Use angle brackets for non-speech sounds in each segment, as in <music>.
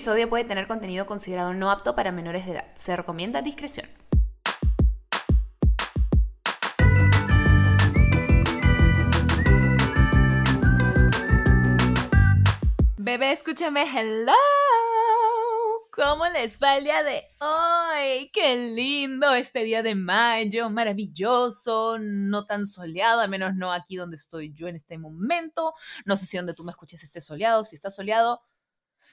episodio puede tener contenido considerado no apto para menores de edad. Se recomienda discreción. Bebé, escúchame, hello. ¿Cómo les va el día de hoy? ¡Qué lindo este día de mayo! Maravilloso, no tan soleado, al menos no aquí donde estoy yo en este momento. No sé si donde tú me escuches esté soleado. Si está soleado,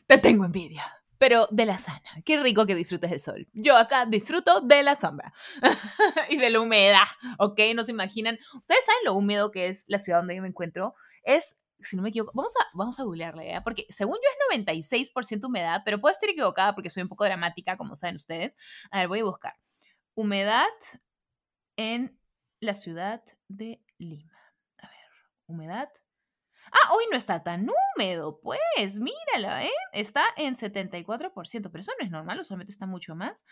te tengo envidia. Pero de la sana. Qué rico que disfrutes del sol. Yo acá disfruto de la sombra <laughs> y de la humedad, ¿ok? No se imaginan. Ustedes saben lo húmedo que es la ciudad donde yo me encuentro. Es si no me equivoco, vamos a, vamos a ¿ya? Porque según yo es 96% humedad, pero puedo estar equivocada porque soy un poco dramática, como saben ustedes. A ver, voy a buscar. Humedad en la ciudad de Lima. A ver, humedad. Ah, hoy no está tan húmedo, pues, mírala, ¿eh? Está en 74%, pero eso no es normal, usualmente está mucho más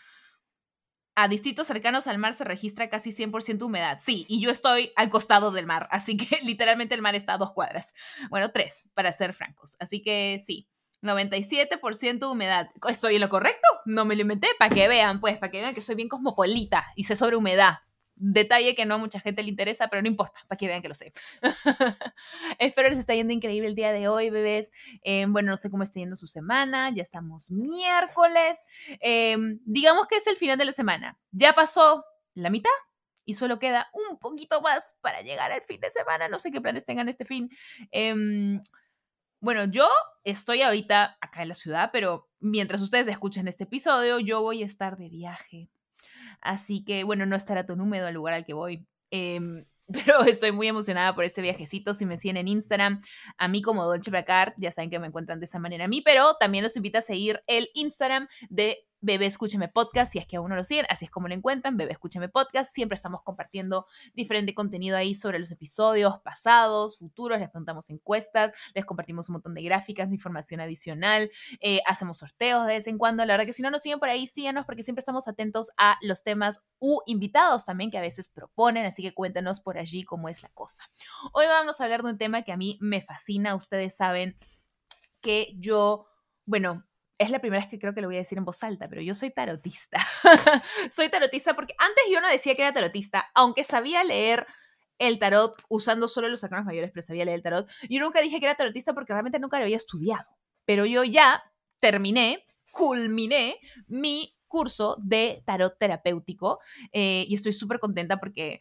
a distritos cercanos al mar se registra casi 100% humedad. Sí, y yo estoy al costado del mar, así que <laughs> literalmente el mar está a dos cuadras. Bueno, tres, para ser francos. Así que sí, 97% humedad. ¿Estoy en lo correcto? No me lo inventé, para que vean, pues, para que vean que soy bien cosmopolita y sé sobre humedad. Detalle que no a mucha gente le interesa, pero no importa, para que vean que lo sé. <laughs> Espero les esté yendo increíble el día de hoy, bebés. Em, bueno, no sé cómo está yendo su semana, ya estamos miércoles. Em, digamos que es el final de la semana. Ya pasó la mitad y solo queda un poquito más para llegar al fin de semana. No sé qué planes tengan este fin. Em, bueno, yo estoy ahorita acá en la ciudad, pero mientras ustedes escuchen este episodio, yo voy a estar de viaje Así que, bueno, no estará tan húmedo el lugar al que voy. Em, <laughs> pero estoy muy emocionada por ese viajecito. Si me siguen en Instagram, a mí como Dolce Placard, ya saben que me encuentran de esa manera a mí, pero también los invito a seguir el Instagram de Bebé Escúcheme Podcast, si es que aún no lo siguen, así es como lo encuentran, Bebé Escúcheme Podcast. Siempre estamos compartiendo diferente contenido ahí sobre los episodios pasados, futuros, les preguntamos encuestas, les compartimos un montón de gráficas, información adicional, eh, hacemos sorteos de vez en cuando. La verdad que si no nos siguen por ahí, síganos porque siempre estamos atentos a los temas u invitados también que a veces proponen, así que cuéntanos por allí cómo es la cosa. Hoy vamos a hablar de un tema que a mí me fascina, ustedes saben que yo, bueno, es la primera vez que creo que lo voy a decir en voz alta, pero yo soy tarotista. <laughs> soy tarotista porque antes yo no decía que era tarotista, aunque sabía leer el tarot usando solo los arcanos mayores, pero sabía leer el tarot. Yo nunca dije que era tarotista porque realmente nunca lo había estudiado. Pero yo ya terminé, culminé mi curso de tarot terapéutico eh, y estoy súper contenta porque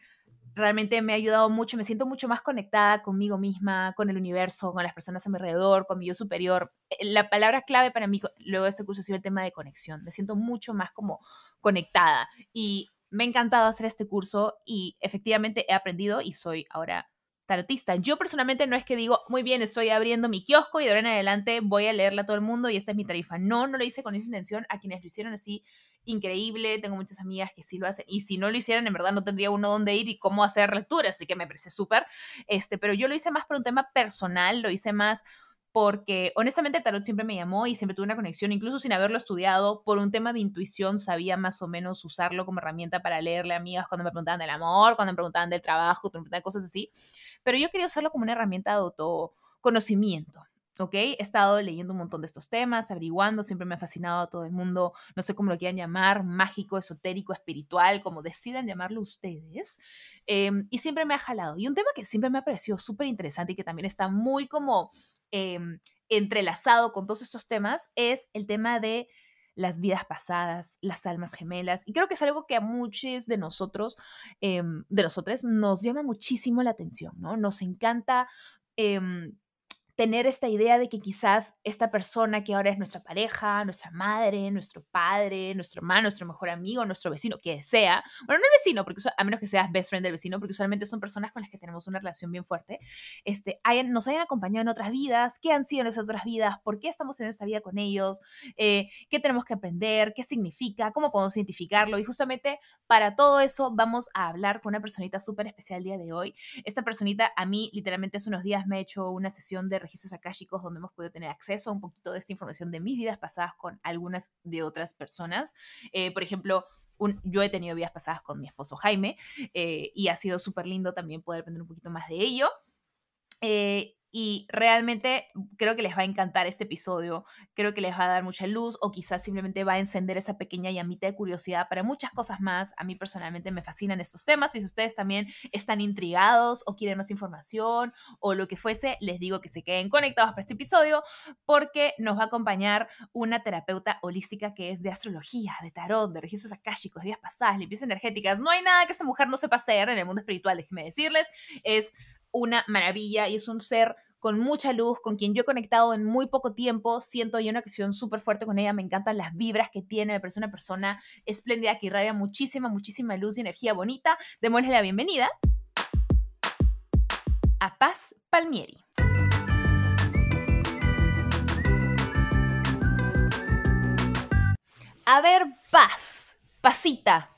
realmente me ha ayudado mucho, me siento mucho más conectada conmigo misma, con el universo, con las personas a mi alrededor, con mi yo superior. Eh, la palabra clave para mí luego de este curso ha el tema de conexión. Me siento mucho más como conectada y me ha encantado hacer este curso y efectivamente he aprendido y soy ahora tarotista. Yo personalmente no es que digo, muy bien, estoy abriendo mi kiosco y de ahora en adelante voy a leerla a todo el mundo y esta es mi tarifa. No, no lo hice con esa intención. A quienes lo hicieron así, increíble. Tengo muchas amigas que sí lo hacen. Y si no lo hicieran, en verdad no tendría uno dónde ir y cómo hacer lectura. Así que me parece súper. Este, pero yo lo hice más por un tema personal, lo hice más porque honestamente el tarot siempre me llamó y siempre tuve una conexión, incluso sin haberlo estudiado, por un tema de intuición sabía más o menos usarlo como herramienta para leerle a amigas cuando me preguntaban del amor, cuando me preguntaban del trabajo, cuando me preguntaban cosas así, pero yo quería usarlo como una herramienta de autoconocimiento. ¿Ok? He estado leyendo un montón de estos temas, averiguando, siempre me ha fascinado a todo el mundo, no sé cómo lo quieran llamar, mágico, esotérico, espiritual, como decidan llamarlo ustedes, em, y siempre me ha jalado. Y un tema que siempre me ha parecido súper interesante y que también está muy como em, entrelazado con todos estos temas es el tema de las vidas pasadas, las almas gemelas. Y creo que es algo que a muchos de nosotros, em, de nosotros, nos llama muchísimo la atención, ¿no? Nos encanta tener esta idea de que quizás esta persona que ahora es nuestra pareja, nuestra madre, nuestro padre, nuestro hermano, nuestro mejor amigo, nuestro vecino, que sea, bueno, no el vecino, porque a menos que seas best friend del vecino, porque usualmente son personas con las que tenemos una relación bien fuerte, este, nos hayan acompañado en otras vidas, qué han sido en esas otras vidas, por qué estamos en esta vida con ellos, eh, qué tenemos que aprender, qué significa, cómo podemos identificarlo. Y justamente para todo eso vamos a hablar con una personita súper especial el día de hoy. Esta personita a mí literalmente hace unos días me ha hecho una sesión de registros akáshicos donde hemos podido tener acceso a un poquito de esta información de mis vidas pasadas con algunas de otras personas. Eh, por ejemplo, yo he tenido vidas pasadas con mi esposo Jaime eh, y ha sido súper lindo también poder aprender un poquito más de ello. Eh, y realmente creo que les va a encantar este episodio, creo que les va a dar mucha luz o quizás simplemente va a encender esa pequeña llamita de curiosidad para muchas cosas más. A mí personalmente me fascinan estos temas y si ustedes también están intrigados o quieren más información o lo que fuese, les digo que se queden conectados para este episodio porque nos va a acompañar una terapeuta holística que es de astrología, de tarot, de registros akáshicos, de vidas pasadas, limpieza energéticas. No hay nada que esta mujer no sepa hacer en el mundo espiritual, déjenme decirles. Es una maravilla y es un ser con mucha luz, con quien yo he conectado en muy poco tiempo, siento yo una conexión súper fuerte con ella, me encantan las vibras que tiene, me parece una persona espléndida que irradia muchísima, muchísima luz y energía bonita. Démosle la bienvenida a Paz Palmieri. A ver, Paz, Pasita,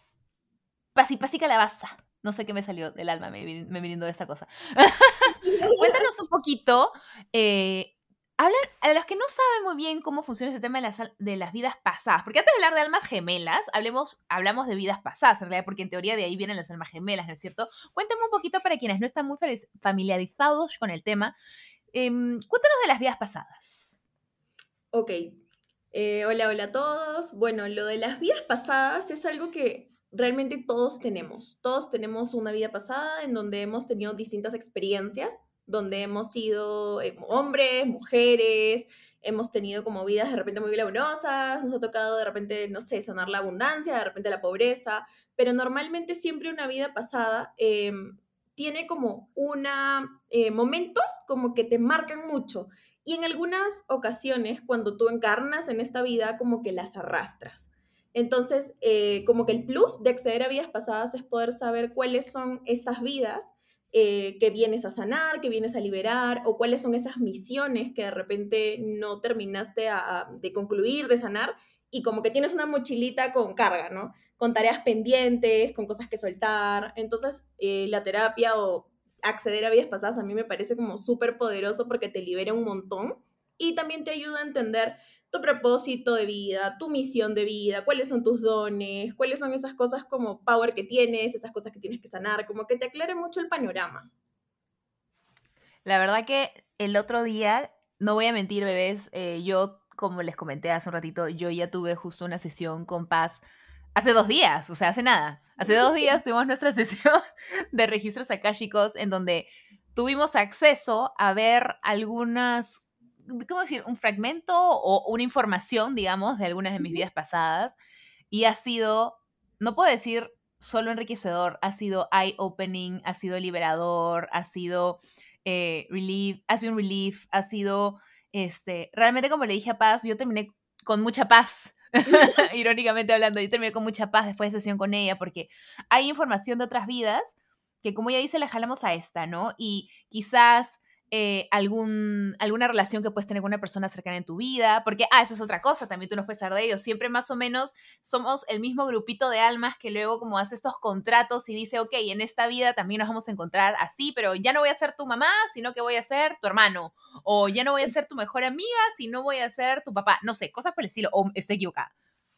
Paz y calabaza. No sé qué me salió del alma, me, me viniendo de esta cosa. <laughs> <laughs> Cuéntanos un poquito. Eh, hablan, a los que no saben muy bien cómo funciona ese tema de las, de las vidas pasadas, porque antes de hablar de almas gemelas, hablemos, hablamos de vidas pasadas, en realidad, porque en teoría de ahí vienen las almas gemelas, ¿no es cierto? Cuéntame un poquito para quienes no están muy familiarizados con el tema. Em, cuéntanos de las vidas pasadas. Ok. Eh, hola, hola a todos. Bueno, lo de las vidas pasadas es algo que realmente todos tenemos. Todos tenemos una vida pasada en donde hemos tenido distintas experiencias, donde hemos sido eh, hombres, mujeres, hemos tenido como vidas de repente muy glamurosas, nos ha tocado de repente, no sé, sanar la abundancia, de repente la pobreza, pero normalmente siempre una vida pasada em, tiene como una, eh, momentos como que te marcan mucho. Y en algunas ocasiones, cuando tú encarnas en esta vida, como que las arrastras. Entonces, eh, como que el plus de acceder a vidas pasadas es poder saber cuáles son estas vidas eh, que vienes a sanar, que vienes a liberar, o cuáles son esas misiones que de repente no terminaste de concluir, de sanar, y como que tienes una mochilita con carga, ¿no? Con tareas pendientes, con cosas que soltar. Entonces, eh, la terapia o acceder a vidas pasadas a mí me parece como súper poderoso porque te libera un montón y también te ayuda a entender tu propósito de vida, tu misión de vida, cuáles son tus dones, cuáles son esas cosas como power que tienes, esas cosas que tienes que sanar, como que te aclare mucho el panorama. La verdad que el otro día, no voy a mentir, bebés, eh, yo, como les comenté hace un ratito, yo ya tuve justo una sesión con Paz hace dos días, o sea, hace nada. Hace dos <laughs> días tuvimos nuestra <laughs> sesión de registros akáshicos en donde tuvimos acceso a ver algunas ¿cómo decir? Un fragmento o una información, digamos, de algunas de mis vidas pasadas. Y ha sido, no puedo decir solo enriquecedor, ha sido eye-opening, ha sido liberador, ha sido eh, relief, ha sido un relief, ha sido, este, realmente como le dije a Paz, yo terminé con mucha paz. <laughs> Irónicamente hablando, yo terminé con mucha paz después de sesión con ella porque hay información de otras vidas que como ella dice, la jalamos a esta, ¿no? Y quizás eh, algún, alguna relación que puedes tener con una persona cercana en tu vida, porque, ah, eso es otra cosa, también tú nos puedes hablar de ellos, siempre más o menos somos el mismo grupito de almas que luego como hace estos contratos y dice, ok, en esta vida también nos vamos a encontrar así, pero ya no voy a ser tu mamá, sino que voy a ser tu hermano, o ya no voy a ser tu mejor amiga, sino voy a ser tu papá, no sé, cosas por el estilo, o estoy equivocada.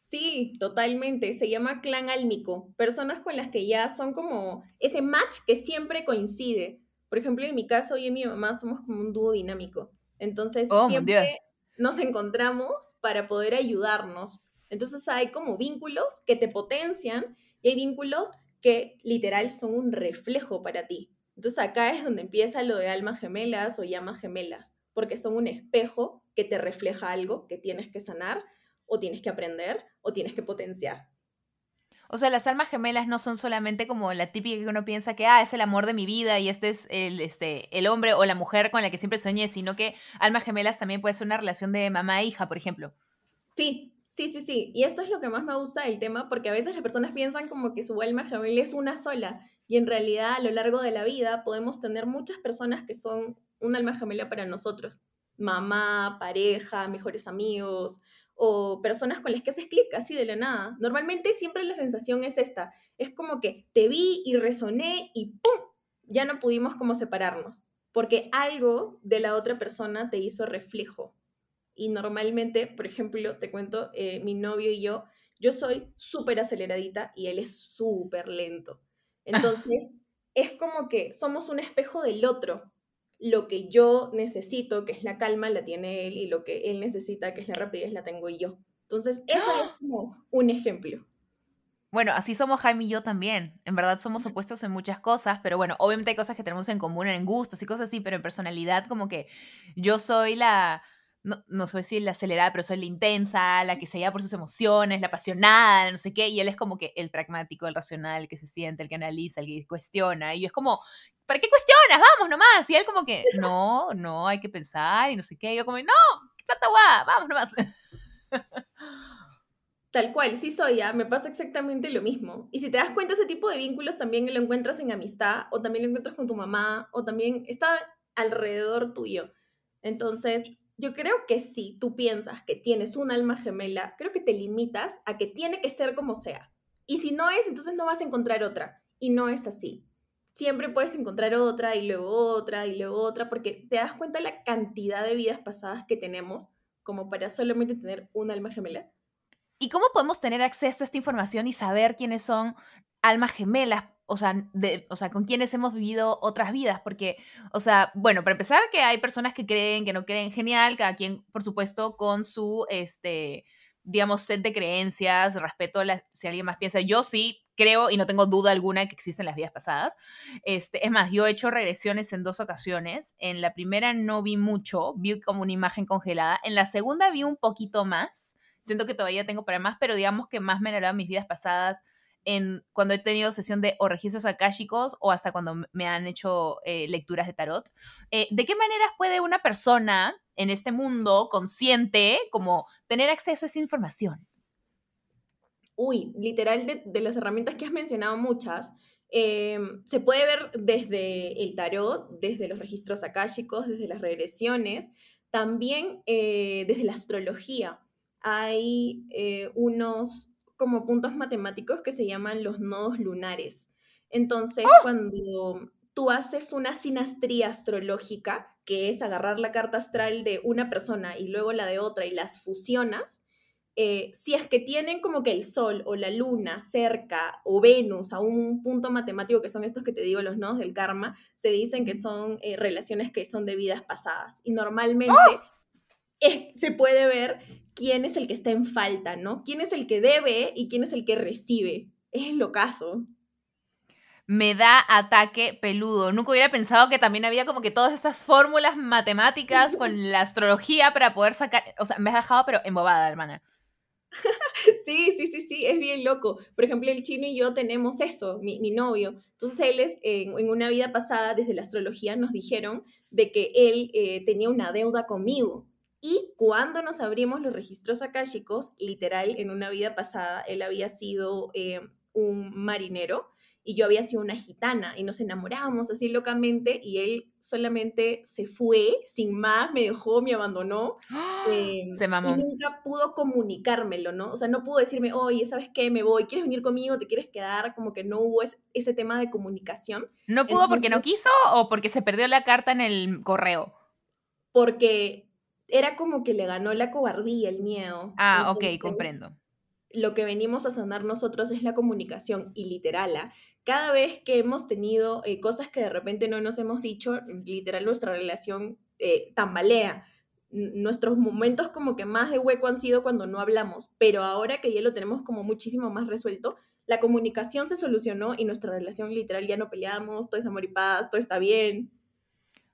Sí, totalmente. Se llama clan álmico. Personas con las que ya son como ese match que siempre coincide. Por ejemplo, en mi caso, yo y mi mamá somos como un dúo dinámico. Entonces, oh, siempre nos encontramos para poder ayudarnos. Entonces, hay como vínculos que te potencian y hay vínculos que literal son un reflejo para ti. Entonces, acá es donde empieza lo de almas gemelas o llamas gemelas, porque son un espejo que te refleja algo que tienes que sanar o tienes que aprender o tienes que potenciar. O sea, las almas gemelas no son solamente como la típica que uno piensa que, ah, es el amor de mi vida y este es el, este, el hombre o la mujer con la que siempre soñé, sino que almas gemelas también puede ser una relación de mamá e hija, por ejemplo. Sí, sí, sí, sí. Y esto es lo que más me gusta del tema, porque a veces las personas piensan como que su alma gemela es una sola. Y en realidad, a lo largo de la vida, podemos tener muchas personas que son un alma gemela para nosotros. Mamá, pareja, mejores amigos, o personas con las que haces clic así de la nada. Normalmente siempre la sensación es esta, es como que te vi y resoné y ¡pum! Ya no pudimos como separarnos, porque algo de la otra persona te hizo reflejo. Y normalmente, por ejemplo, te cuento, eh, mi novio y yo, yo soy súper aceleradita y él es súper lento. <laughs> Entonces, es como que somos un espejo del otro. Lo que yo necesito, que es la calma, la tiene él, y lo que él necesita, que es la rapidez, la tengo yo. Entonces, eso es como un ejemplo. Bueno, así somos Jaime y yo también. En verdad somos opuestos en muchas cosas, pero bueno, obviamente hay cosas que tenemos en común en gustos y cosas así, pero en personalidad como que yo soy la, no, no sé si la acelerada, pero soy la intensa, la que se lleva por sus emociones, la apasionada, no sé qué, y él es como que el pragmático, el racional, el que se siente, el que analiza, el que cuestiona, y yo es como, ¿para qué cuestionas? Vamos nomás, y él como que, no, no, hay que pensar, y no sé qué, y yo como, no, qué tanta guá, vamos nomás. Tal cual, sí soy, ya, me pasa exactamente lo mismo. Y si te das cuenta, ese tipo de vínculos también lo encuentras en amistad, o también lo encuentras con tu mamá, o también está alrededor tuyo. Entonces, yo creo que si tú piensas que tienes un alma gemela, creo que te limitas a que tiene que ser como sea. Y si no es, entonces no vas a encontrar otra. Y no es así. Siempre puedes encontrar otra y luego otra y luego otra, porque te das cuenta de la cantidad de vidas pasadas que tenemos como para solamente tener un alma gemela. ¿Y cómo podemos tener acceso a esta información y saber quiénes son almas gemelas? O sea, de, o sea, con quienes hemos vivido otras vidas, porque, o sea, bueno, para empezar, que hay personas que creen, que no creen, genial, cada quien, por supuesto, con su, este, digamos, set de creencias, respeto a la, si alguien más piensa, yo sí creo y no tengo duda alguna que existen las vidas pasadas. Este, es más, yo he hecho regresiones en dos ocasiones. En la primera no vi mucho, vi como una imagen congelada. En la segunda vi un poquito más siento que todavía tengo para más, pero digamos que más me hablado mis vidas pasadas en cuando he tenido sesión de o registros akáshicos o hasta cuando me han hecho eh, lecturas de tarot. Eh, ¿De qué maneras puede una persona en este mundo consciente como tener acceso a esa información? Uy, literal de, las herramientas que has mencionado muchas, em, se puede ver desde el tarot, desde los registros akáshicos, desde las regresiones, también eh, desde la astrología hay eh, unos como puntos matemáticos que se llaman los nodos lunares. Entonces, ¡Oh! cuando tú haces una sinastría astrológica, que es agarrar la carta astral de una persona y luego la de otra y las fusionas, eh, si es que tienen como que el Sol o la Luna cerca o Venus a un punto matemático que son estos que te digo, los nodos del karma, se dicen que son eh, relaciones que son de vidas pasadas. Y normalmente ¡Oh! se puede ver quién es el que está en falta, ¿no? ¿Quién es el que debe y quién es el que recibe? Es lo caso. Me da ataque peludo. Nunca hubiera pensado que también había como que todas estas fórmulas matemáticas con <laughs> la astrología para poder sacar. O sea, me has dejado, pero embobada, hermana. <laughs> Sí, sí, sí, sí, es bien loco. Por ejemplo, el chino y yo tenemos eso, mi, novio. Entonces, él es, en, una vida pasada, desde la astrología, nos dijeron de que él eh, tenía una deuda conmigo. Y cuando nos abrimos los registros akáshicos, literal, en una vida pasada, él había sido eh, un marinero y yo había sido una gitana y nos enamorábamos así locamente y él solamente se fue sin más, me dejó, me abandonó. Em, se mamó. Y nunca pudo comunicármelo, ¿no? O sea, no pudo decirme, oye, ¿sabes qué? Me voy, ¿quieres venir conmigo? ¿Te quieres quedar? Como que no hubo ese, tema de comunicación. ¿No pudo porque no quiso o porque se perdió la carta en el correo? Porque era como que le ganó la cobardía, el miedo. Ah, ok, comprendo. Lo que venimos a sanar nosotros es la comunicación y literal, ¿ah? cada vez que hemos tenido eh, cosas que de repente no nos hemos dicho, literal nuestra relación eh, tambalea. nuestros momentos como que más de hueco han sido cuando no hablamos, pero ahora que ya lo tenemos como muchísimo más resuelto, la comunicación se solucionó y nuestra relación literal ya no peleamos, todo es amor y paz, todo está bien.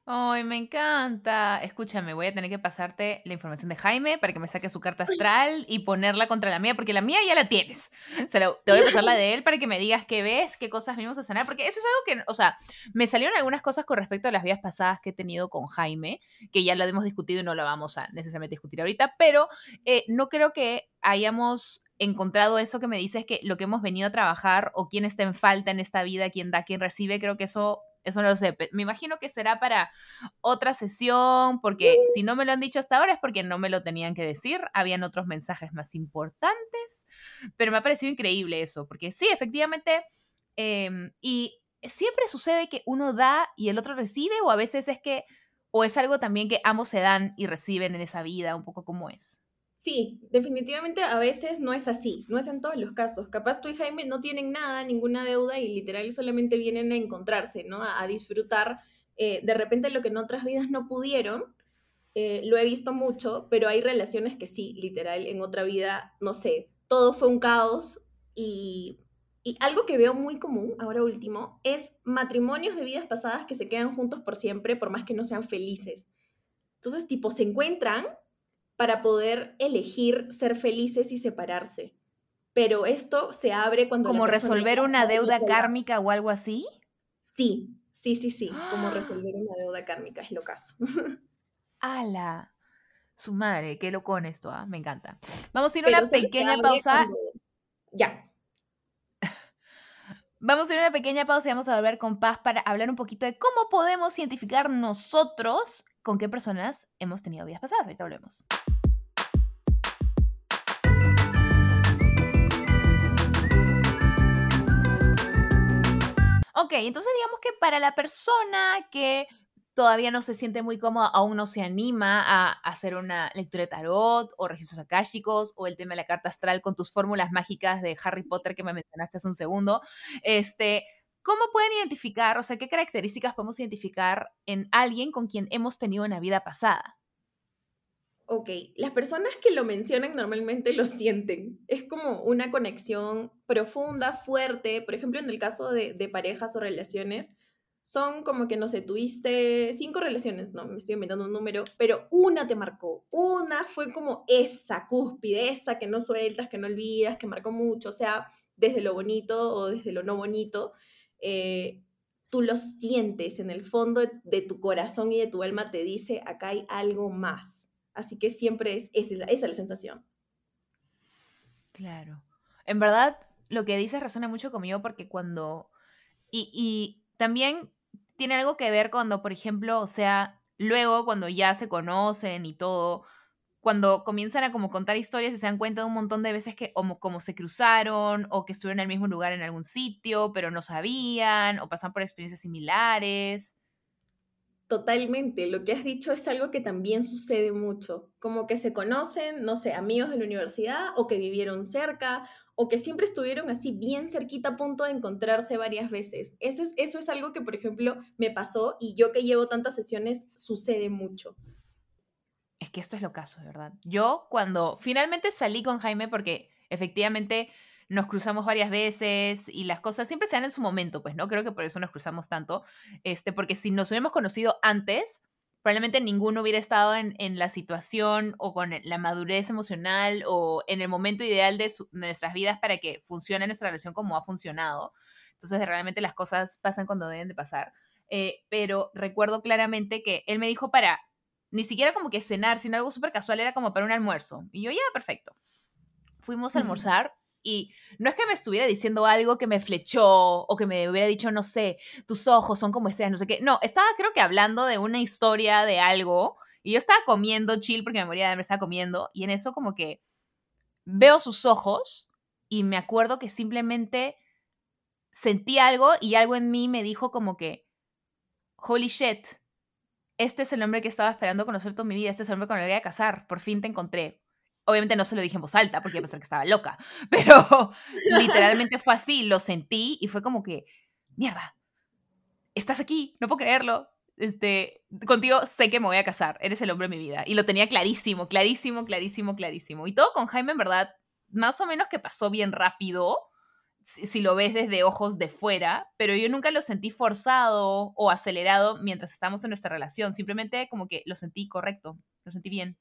Ay, me encanta. Escúchame, voy a tener que pasarte la información de Jaime para que me saque su carta astral y ponerla contra la mía, porque la mía ya la tienes. O sea, te voy a pasar la de él para que me digas qué ves, qué cosas venimos a sanar, porque eso es algo que, o sea, me salieron algunas cosas con respecto a las vidas pasadas que he tenido con Jaime, que ya lo hemos discutido y no lo vamos a necesariamente discutir ahorita, pero eh, no creo que hayamos encontrado eso que me dices que lo que hemos venido a trabajar o quién está en falta en esta vida, quién da, quién recibe, creo que eso eso no lo sé. Me imagino que será para otra sesión, porque si no me lo han dicho hasta ahora es porque no me lo tenían que decir. Habían otros mensajes más importantes. Pero me ha parecido increíble eso, porque sí, efectivamente. Em, y siempre sucede que uno da y el otro recibe, o a veces es que, o es algo también que ambos se dan y reciben en esa vida, un poco como es. Sí, definitivamente a veces no es así, no es en todos los casos. Capaz tú y Jaime no tienen nada, ninguna deuda y literal solamente vienen a encontrarse, ¿no? A, disfrutar eh, de repente lo que en otras vidas no pudieron, eh, lo he visto mucho, pero hay relaciones que sí, literal, en otra vida, no sé, todo fue un caos y, y algo que veo muy común, ahora último, es matrimonios de vidas pasadas que se quedan juntos por siempre, por más que no sean felices. Entonces, tipo, se encuentran para poder elegir ser felices y separarse. Pero esto se abre cuando... ¿Como resolver una deuda kármica o algo así? Sí, sí, sí, sí, como resolver una deuda kármica, es lo caso. <laughs> ¡Hala! Su madre, qué loco con esto, ¿ah? me encanta. Vamos a ir a una pequeña pausa. Ya. <laughs> Vamos a ir a una pequeña pausa y vamos a volver con Paz para hablar un poquito de cómo podemos identificar nosotros con qué personas hemos tenido vidas pasadas. Ahorita volvemos. Entonces digamos que para la persona que todavía no se siente muy cómoda, aún no se anima a hacer una lectura de tarot o registros akáshicos o el tema de la carta astral con tus fórmulas mágicas de Harry Potter que me mencionaste hace un segundo, este, ¿cómo pueden identificar, o sea, qué características podemos identificar en alguien con quien hemos tenido una vida pasada? Ok, las personas que lo mencionan normalmente lo sienten. Es como una conexión profunda, fuerte. Por ejemplo, en el caso de, parejas o relaciones, son como que, no sé, tuviste cinco relaciones, no, me estoy inventando un número, pero una te marcó. Una fue como esa cúspide, esa que no sueltas, que no olvidas, que marcó mucho. O sea, desde lo bonito o desde lo no bonito, eh, tú lo sientes en el fondo de tu corazón y de tu alma, te dice, acá hay algo más Así que siempre es, esa es la sensación. Claro. En verdad, lo que dices resuena mucho conmigo porque cuando... Y, también tiene algo que ver cuando, por ejemplo, o sea, luego cuando ya se conocen y todo, cuando comienzan a como contar historias y se dan cuenta de un montón de veces que como, como se cruzaron o que estuvieron en el mismo lugar en algún sitio, pero no sabían o pasan por experiencias similares. Totalmente, lo que has dicho es algo que también sucede mucho, como que se conocen, no sé, amigos de la universidad o que vivieron cerca o que siempre estuvieron así bien cerquita a punto de encontrarse varias veces. Eso es, eso es algo que, por ejemplo, me pasó y yo que llevo tantas sesiones, sucede mucho. Es que esto es lo caso, ¿verdad? Yo cuando finalmente salí con Jaime, porque efectivamente nos cruzamos varias veces y las cosas siempre se dan en su momento, pues, ¿no? Creo que por eso nos cruzamos tanto, este, porque si nos hubiéramos conocido antes, probablemente ninguno hubiera estado en, la situación o con la madurez emocional o en el momento ideal de, nuestras vidas para que funcione nuestra relación como ha funcionado. Entonces, realmente las cosas pasan cuando deben de pasar. Eh, pero recuerdo claramente que él me dijo para, ni siquiera como que cenar, sino algo súper casual, era como para un almuerzo. Y yo, ya, perfecto. Fuimos a almorzar y no es que me estuviera diciendo algo que me flechó o que me hubiera dicho, no sé, tus ojos son como estrellas, no sé qué. No, estaba creo que hablando de una historia de algo y yo estaba comiendo chill porque me moría de hambre, estaba comiendo y en eso como que veo sus ojos y me acuerdo que simplemente sentí algo y algo en mí me dijo como que, holy shit, este es el hombre que estaba esperando conocer toda mi vida, este es el hombre con el que voy a casar, por fin te encontré. Obviamente no se lo dije en voz alta porque pensé que estaba loca, <laughs> pero literalmente fue así, lo sentí y fue como que, mierda, estás aquí, no puedo creerlo. Este, contigo sé que me voy a casar, eres el hombre de mi vida. Y lo tenía clarísimo, clarísimo, clarísimo, clarísimo. Y todo con Jaime, en verdad, más o menos que pasó bien rápido, si, si, lo ves desde ojos de fuera, pero yo nunca lo sentí forzado o acelerado mientras estábamos en nuestra relación. Simplemente como que lo sentí correcto, lo sentí bien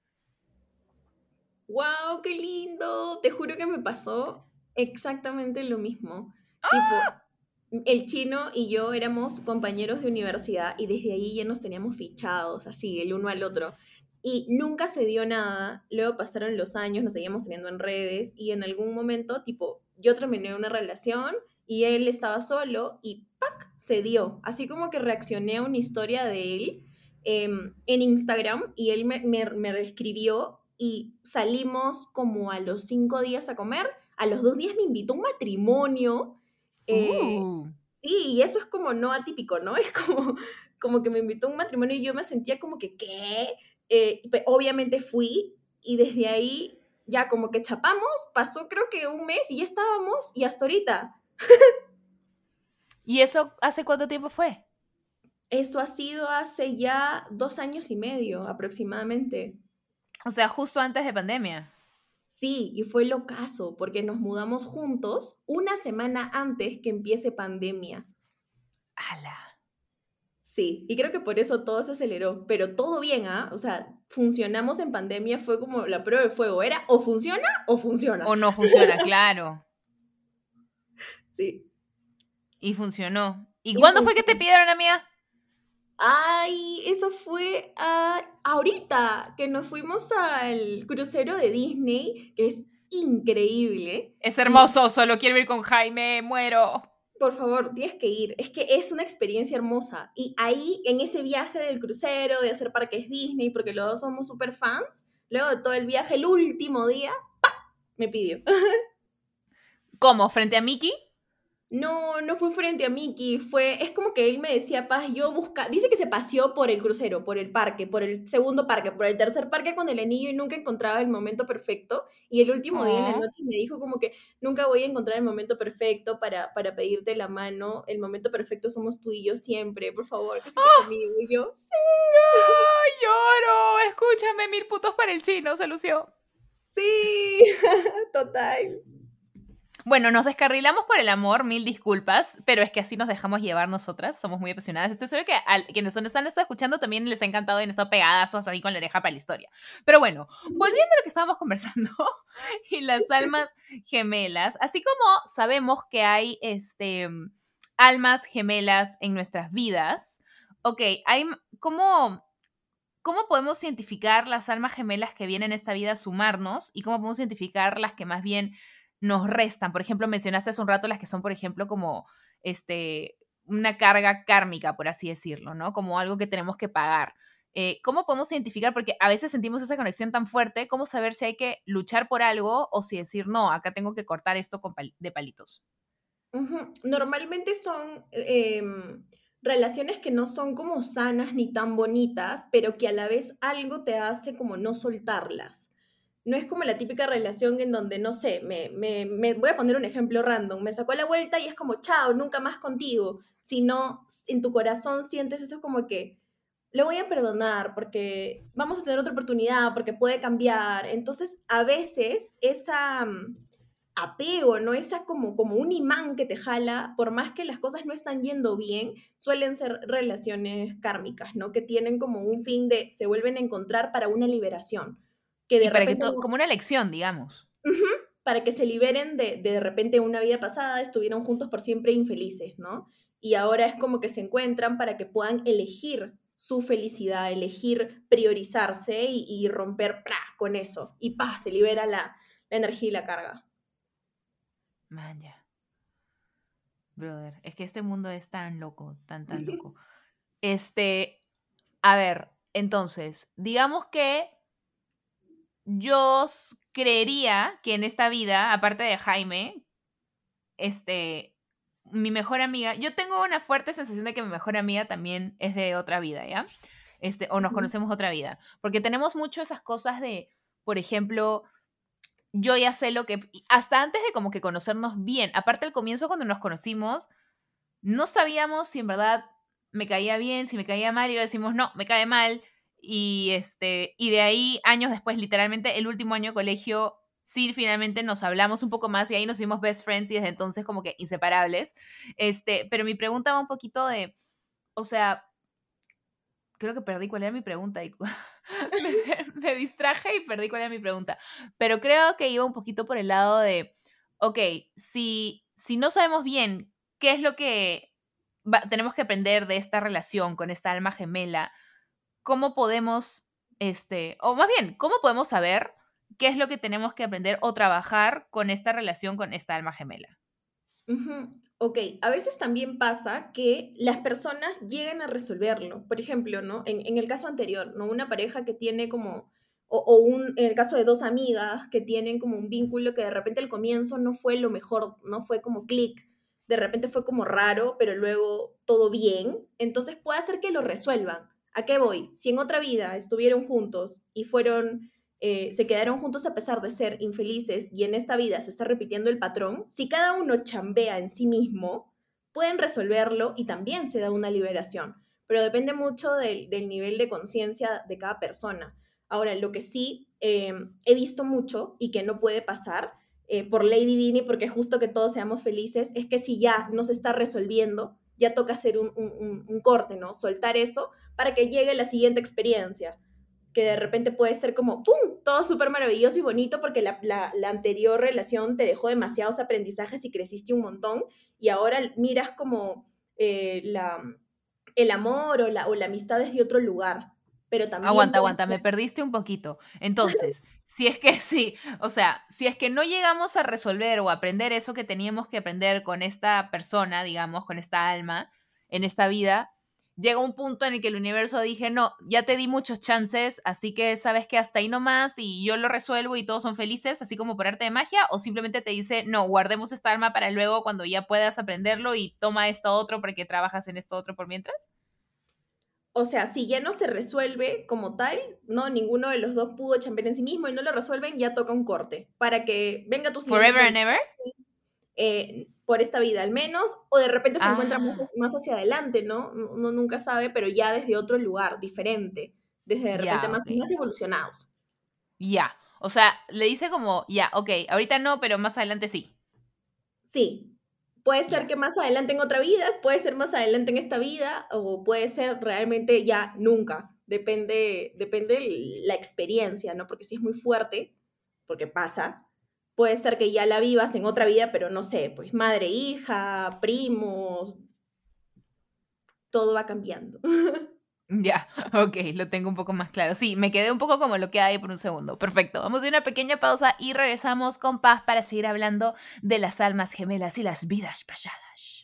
wow, qué lindo. Te juro que me pasó exactamente lo mismo. ¡Ah! Tipo, el chino y yo éramos compañeros de universidad y desde ahí ya nos teníamos fichados, así, el uno al otro. Y nunca se dio nada. Luego pasaron los años, nos seguíamos teniendo en redes y en algún momento, tipo, yo terminé una relación y él estaba solo y ¡pac! se dio. Así como que reaccioné a una historia de él em, en Instagram y él me, me, me reescribió y salimos como a los cinco días a comer. A los dos días me invitó a un matrimonio. Eh, uh. Sí, y eso es como no atípico, ¿no? <laughs> Es como, como que me invitó a un matrimonio y yo me sentía como que, ¿qué? Eh, obviamente fui y desde ahí ya como que chapamos, pasó creo que un mes y ya estábamos y hasta ahorita. ¿Y eso hace cuánto tiempo fue? Eso ha sido hace ya dos años y medio aproximadamente. O sea, justo antes de pandemia. Sí, y fue lo caso, porque nos mudamos juntos una semana antes que empiece pandemia. ¡Hala! Sí, y creo que por eso todo se aceleró, pero todo bien, ¿ah? O sea, funcionamos en pandemia, fue como la prueba de fuego, era o funciona o funciona. O no funciona, <laughs> claro. Sí. Y funcionó. ¿Y, cuándo fue que te pidieron, amiga? Ay, eso fue ah, ahorita que nos fuimos al crucero de Disney, que es increíble. Es hermoso, solo quiero ir con Jaime, muero. Por favor, tienes que ir. Es que es una experiencia hermosa. Y ahí, en ese viaje del crucero, de hacer parques Disney, porque los dos somos super fans, luego de todo el viaje, el último día, ¡pa! me pidió. ¿Cómo? ¿Frente a Mickey? No, no fue frente a Mickey, fue, es como que él me decía, Paz, yo busca, dice que se paseó por el crucero, por el parque, por el segundo parque, por el tercer parque con el anillo y nunca encontraba el momento perfecto. Y el último día en la noche me dijo como que nunca voy a encontrar el momento perfecto para, para pedirte la mano, el momento perfecto somos tú y yo siempre, por favor, que ¡Ah! conmigo. Y yo, sí. lloro, escúchame, mil putos para el chino, se lució. Sí, <laughs> total. Bueno, nos descarrilamos por el amor, mil disculpas, pero es que así nos dejamos llevar nosotras, somos muy apasionadas. Estoy seguro que a quienes nos están escuchando también les ha encantado y han estado pegadazos ahí con la oreja para la historia. Pero bueno, volviendo a lo que estábamos conversando <laughs> y las almas gemelas, así como sabemos que hay este, almas gemelas en nuestras vidas, ok, hay como ¿cómo podemos identificar las almas gemelas que vienen en esta vida a sumarnos y cómo podemos identificar las que más bien nos restan. Por ejemplo, mencionaste hace un rato las que son, por ejemplo, como este, una carga kármica, por así decirlo, ¿no? Como algo que tenemos que pagar. Eh, ¿Cómo podemos identificar? Porque a veces sentimos esa conexión tan fuerte, ¿cómo saber si hay que luchar por algo o si decir, no, acá tengo que cortar esto con de palitos? Normalmente son em, relaciones que no son como sanas ni tan bonitas, pero que a la vez algo te hace como no soltarlas no es como la típica relación en donde, no sé, me, me, voy a poner un ejemplo random, me sacó a la vuelta y es como, chao, nunca más contigo, sino en tu corazón sientes eso como que, lo voy a perdonar porque vamos a tener otra oportunidad, porque puede cambiar. Entonces, a veces, esa mm, apego, ¿no? Esa como, como un imán que te jala, por más que las cosas no están yendo bien, suelen ser relaciones kármicas, ¿no? Que tienen como un fin de, se vuelven a encontrar para una liberación que de repente... como una elección, digamos. para que se liberen de, de, de repente una vida pasada, estuvieron juntos por siempre infelices, ¿no? Y ahora es como que se encuentran para que puedan elegir su felicidad, elegir priorizarse y, romper con eso. Y pa, se libera la, la energía y la carga. Man, ya. Brother, es que este mundo es tan loco, tan, tan <laughs> loco. Este, a ver, entonces, digamos que yo creería que en esta vida, aparte de Jaime, este, mi mejor amiga, yo tengo una fuerte sensación de que mi mejor amiga también es de otra vida, ¿ya? Este, o nos conocemos otra vida, porque tenemos mucho esas cosas de, por ejemplo, yo ya sé lo que, hasta antes de como que conocernos bien, aparte al comienzo cuando nos conocimos, no sabíamos si en verdad me caía bien, si me caía mal, y lo decimos, no, me cae mal, y, este, y de ahí, años después, literalmente el último año de colegio, sí, finalmente nos hablamos un poco más y ahí nos hicimos best friends y desde entonces como que inseparables. Este, pero mi pregunta va un poquito de, o sea, creo que perdí cuál era mi pregunta y <laughs> <laughs> me, distraje y perdí cuál era mi pregunta. Pero creo que iba un poquito por el lado de, ok, si, si no sabemos bien qué es lo que tenemos que aprender de esta relación con esta alma gemela, cómo podemos, este, o más bien, cómo podemos saber qué es lo que tenemos que aprender o trabajar con esta relación con esta alma gemela. Ok, a veces también pasa que las personas llegan a resolverlo. Por ejemplo, ¿no? En, el caso anterior, ¿no? Una pareja que tiene como, o, o, un, en el caso de dos amigas que tienen como un vínculo que de repente al comienzo no fue lo mejor, no fue como clic, de repente fue como raro, pero luego todo bien, entonces puede hacer que lo resuelvan. ¿A qué voy? Si en otra vida estuvieron juntos y fueron, eh, se quedaron juntos a pesar de ser infelices y en esta vida se está repitiendo el patrón, si cada uno chambea en sí mismo, pueden resolverlo y también se da una liberación. pero depende mucho del, nivel de conciencia de cada persona. Ahora, lo que sí em, he visto mucho y que no puede pasar eh, por ley divina y porque justo que todos seamos felices, es que si ya no se está resolviendo, ya toca hacer un, un corte, ¿no? Soltar eso para que llegue la siguiente experiencia que de repente puede ser como, ¡pum!, todo súper maravilloso y bonito porque la, anterior relación te dejó demasiados aprendizajes y creciste un montón y ahora miras como eh, la, el amor o la, o la amistad desde otro lugar. Pero también aguanta, aguanta, me perdiste un poquito. <laughs> Entonces, si es que sí, o sea, si es que no llegamos a resolver o aprender eso que teníamos que aprender con esta persona, digamos, con esta alma en esta vida, llega un punto en el que el universo dije, no, ya te di muchos chances, así que sabes que hasta ahí nomás y yo lo resuelvo y todos son felices, así como por arte de magia, o simplemente te dice, no, guardemos esta arma para luego cuando ya puedas aprenderlo y toma esto otro porque trabajas en esto otro por mientras? O sea, si ya no se resuelve como tal, no, ninguno de los dos pudo chambear en sí mismo y no lo resuelven, ya toca un corte para que venga tu Forever and ever. Eh, por esta vida al menos, o de repente se encuentra más, ah. más, hacia adelante, ¿no? Uno nunca sabe, pero ya desde otro lugar, diferente, desde de repente más, más evolucionados. Ya, o sea, le dice como, ya, ok, ahorita no, pero más adelante sí. Sí, puede ser que más adelante en otra vida, puede ser más adelante en esta vida, o puede ser realmente ya nunca, depende, depende la experiencia, ¿no? Porque si es muy fuerte, porque pasa, puede ser que ya la vivas en otra vida, pero no sé, pues madre, hija, primos, todo va cambiando. <laughs> Ya, ok, lo tengo un poco más claro. Sí, me quedé un poco como lo que hay por un segundo. Perfecto, vamos a una pequeña pausa y regresamos con Paz para seguir hablando de las almas gemelas y las vidas pasadas.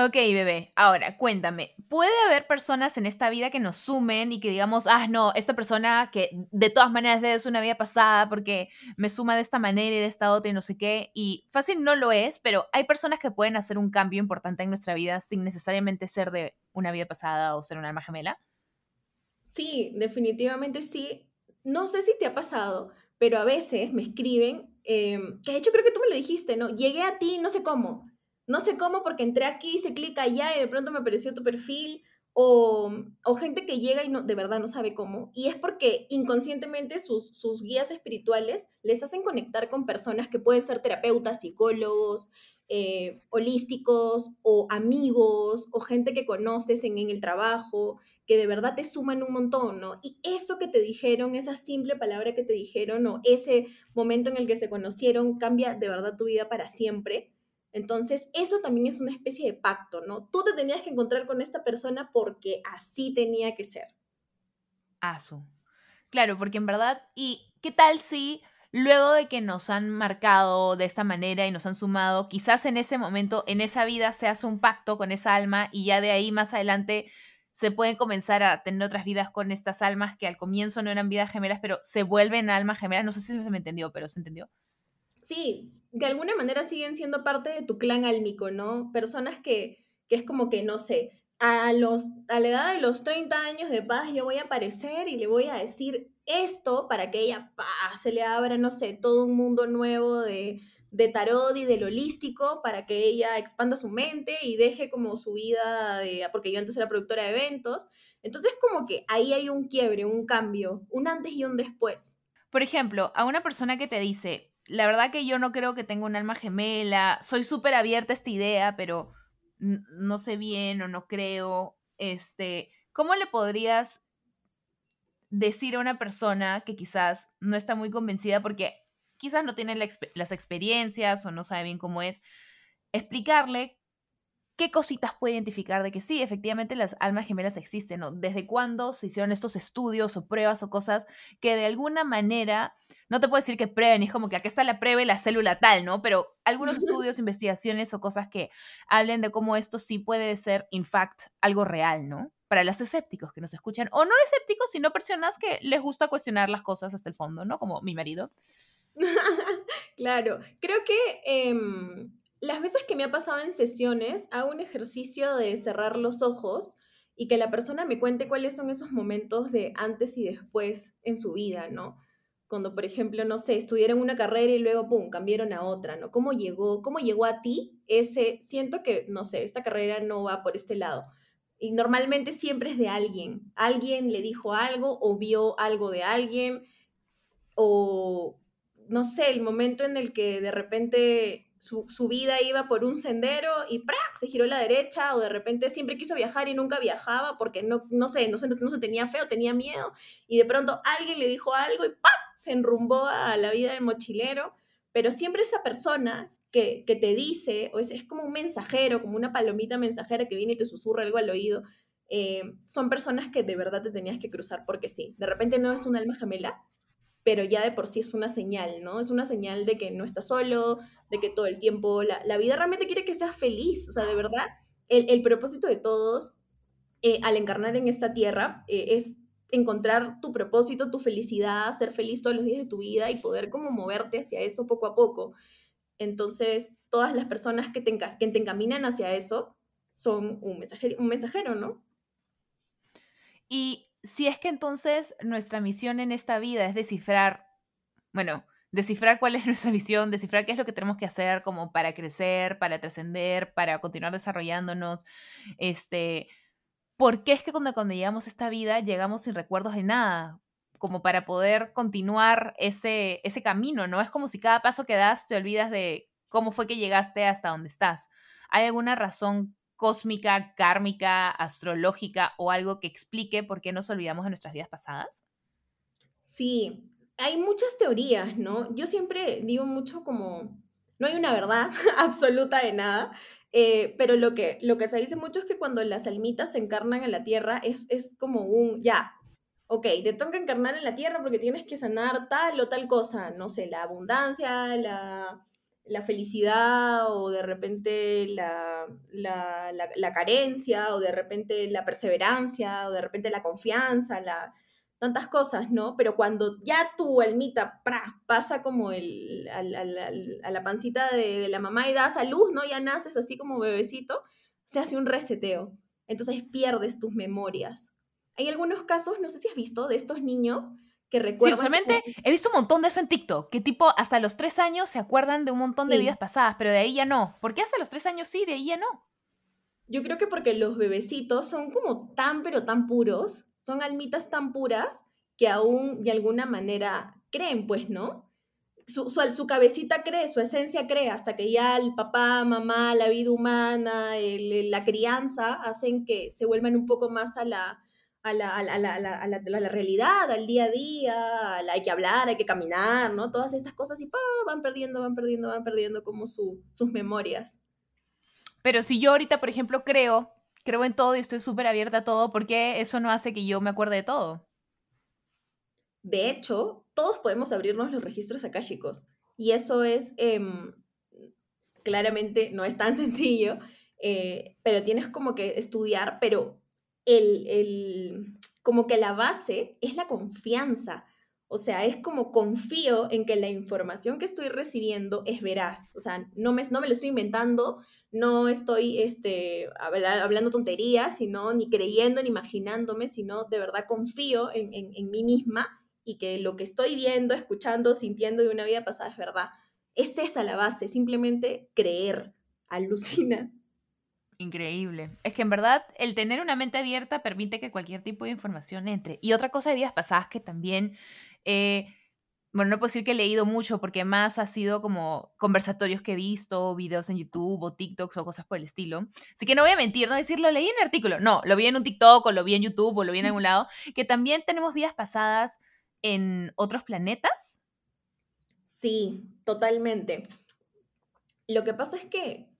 Ok, bebé. Ahora, cuéntame, ¿puede haber personas en esta vida que nos sumen y que digamos, ah, no, esta persona que de todas maneras es una vida pasada porque me suma de esta manera y de esta otra y no sé qué? Y fácil no lo es, pero hay personas que pueden hacer un cambio importante en nuestra vida sin necesariamente ser de una vida pasada o ser un alma gemela. Sí, definitivamente sí. No sé si te ha pasado, pero a veces me escriben, em, que de hecho creo que tú me lo dijiste, ¿no? Llegué a ti, no sé cómo no sé cómo porque entré aquí, se clica allá y de pronto me apareció tu perfil. O, o, gente que llega y no, de verdad no sabe cómo. Y es porque inconscientemente sus, sus guías espirituales les hacen conectar con personas que pueden ser terapeutas, psicólogos, eh, holísticos o amigos o gente que conoces en, en, el trabajo, que de verdad te suman un montón, ¿no? Y eso que te dijeron, esa simple palabra que te dijeron o ese momento en el que se conocieron cambia de verdad tu vida para siempre. Entonces, eso también es una especie de pacto, ¿no? Tú te tenías que encontrar con esta persona porque así tenía que ser. Asu. Claro, porque en verdad, ¿y qué tal si luego de que nos han marcado de esta manera y nos han sumado, quizás en ese momento, en esa vida se hace un pacto con esa alma y ya de ahí más adelante se pueden comenzar a tener otras vidas con estas almas que al comienzo no eran vidas gemelas, pero se vuelven almas gemelas. No sé si se me entendió, pero se entendió sí, de alguna manera siguen siendo parte de tu clan álmico, ¿no? Personas que, que es como que, no sé, a, los, a la edad de los 30 años de paz yo voy a aparecer y le voy a decir esto para que ella se le abra, no sé, todo un mundo nuevo de, de tarot y del holístico para que ella expanda su mente y deje como su vida de, porque yo antes era productora de eventos. Entonces como que ahí hay un quiebre, un cambio, un antes y un después. Por ejemplo, a una persona que te dice, la verdad que yo no creo que tenga un alma gemela. Soy súper abierta a esta idea, pero no sé bien o no creo. Este, ¿cómo le podrías decir a una persona que quizás no está muy convencida porque quizás no tiene las experiencias o no sabe bien cómo es, explicarle qué cositas puede identificar de que sí, efectivamente las almas gemelas existen, ¿no? Desde cuándo se hicieron estos estudios o pruebas o cosas que de alguna manera, no te puedo decir que prueben, es como que aquí está la prueba y la célula tal, ¿no? Pero algunos estudios, investigaciones o cosas que hablen de cómo esto sí puede ser, in fact, algo real, ¿no? Para los escépticos que nos escuchan, o no escépticos, sino personas que les gusta cuestionar las cosas hasta el fondo, ¿no? Como mi marido. <laughs> claro, creo que em, las veces que me ha pasado en sesiones, hago un ejercicio de cerrar los ojos y que la persona me cuente cuáles son esos momentos de antes y después en su vida, ¿no? Cuando, por ejemplo, no sé, estudiaron una carrera y luego, pum, cambiaron a otra, ¿no? ¿Cómo llegó, cómo llegó a ti ese, siento que, no sé, esta carrera no va por este lado. Y normalmente siempre es de alguien. Alguien le dijo algo o vio algo de alguien o, no sé, el momento en el que de repente su, vida iba por un sendero y ¡prac! se giró a la derecha o de repente siempre quiso viajar y nunca viajaba porque no, no sé, no, no se tenía feo, tenía miedo y de pronto alguien le dijo algo y ¡pac! Se enrumbó a la vida del mochilero, pero siempre esa persona que, te dice, o es, es, como un mensajero, como una palomita mensajera que viene y te susurra algo al oído, eh, son personas que de verdad te tenías que cruzar porque sí. De repente no es un alma gemela, pero ya de por sí es una señal, ¿no? Es una señal de que no estás solo, de que todo el tiempo la, la vida realmente quiere que seas feliz, o sea, de verdad, el, el propósito de todos eh, al encarnar en esta tierra eh, es encontrar tu propósito, tu felicidad, ser feliz todos los días de tu vida y poder como moverte hacia eso poco a poco. Entonces, todas las personas que te, que te encaminan hacia eso son un mensajero, un mensajero, ¿no? Y si es que entonces nuestra misión en esta vida es descifrar, bueno, descifrar cuál es <laughs> nuestra misión, descifrar qué es lo que tenemos que hacer como para crecer, para trascender, para continuar desarrollándonos, este, ¿por qué es que cuando, cuando llegamos a esta vida llegamos sin recuerdos de nada? Como para poder continuar ese, ese camino, ¿no? Es como si cada paso que das te olvidas de cómo fue que llegaste hasta donde estás. ¿Hay alguna razón cósmica, kármica, astrológica o algo que explique por qué nos olvidamos de nuestras vidas pasadas? Sí, hay muchas teorías, ¿no? Yo siempre digo mucho como, no hay una verdad <laughs> absoluta de nada, eh, pero lo que, lo que se dice mucho es que cuando las almitas se encarnan en la tierra es, es como un, ya, ok, te toca encarnar en la tierra porque tienes que sanar tal o tal cosa, no sé, la abundancia, la, la felicidad o de repente la, la, la, carencia o de repente la perseverancia o de repente la confianza, la, tantas cosas, ¿no? Pero cuando ya tu almita pasa como el, a, la pancita de, la mamá y das a luz, ¿no? Ya naces así como bebecito, se hace un reseteo. Entonces pierdes tus memorias. Hay algunos casos, no sé si has visto, de estos niños que recuerdan. Sí, usualmente he visto un montón de eso en TikTok, que tipo hasta los tres años se acuerdan de un montón de vidas pasadas, pero de ahí ya no. ¿Por qué hasta los tres años sí, de ahí ya no? Yo creo que porque los bebecitos son como tan, pero tan puros, son almitas tan puras que aún de alguna manera creen, pues, ¿no? Su, su, cabecita cree, su esencia cree, hasta que ya el papá, mamá, la vida humana, la crianza hacen que se vuelvan un poco más a la, a la, a, la, a, la, a, la, realidad, al día a día, hay que hablar, hay que caminar, ¿no? Todas estas cosas y pa, van perdiendo, van perdiendo, van perdiendo como su, sus memorias. Pero si yo ahorita, por ejemplo, creo, creo en todo y estoy súper abierta a todo, ¿por qué eso no hace que yo me acuerde de todo? De hecho, todos podemos abrirnos los registros akáshicos y eso es, em, claramente, no es tan <laughs> sencillo, eh, pero tienes como que estudiar, pero el, como que la base es la confianza. O sea, es como confío en que la información que estoy recibiendo es veraz. O sea, no me, no me lo estoy inventando, no estoy este, hablando tonterías, sino ni creyendo ni imaginándome, sino de verdad confío en, en mí misma y que lo que estoy viendo, escuchando, sintiendo de una vida pasada es verdad. Es esa la base, simplemente creer. Alucina. Increíble. Es que en verdad el tener una mente abierta permite que cualquier tipo de información entre. Y otra cosa de vidas pasadas que también, eh, bueno, no puedo decir que he leído mucho porque más ha sido como conversatorios que he visto, videos en YouTube o TikToks o cosas por el estilo. Así que no voy a mentir, no decir lo leí en un artículo. No, lo vi en un TikTok o lo vi en YouTube o lo vi en algún <laughs> lado. Que también tenemos vidas pasadas en otros planetas. Sí, totalmente. Lo que pasa es que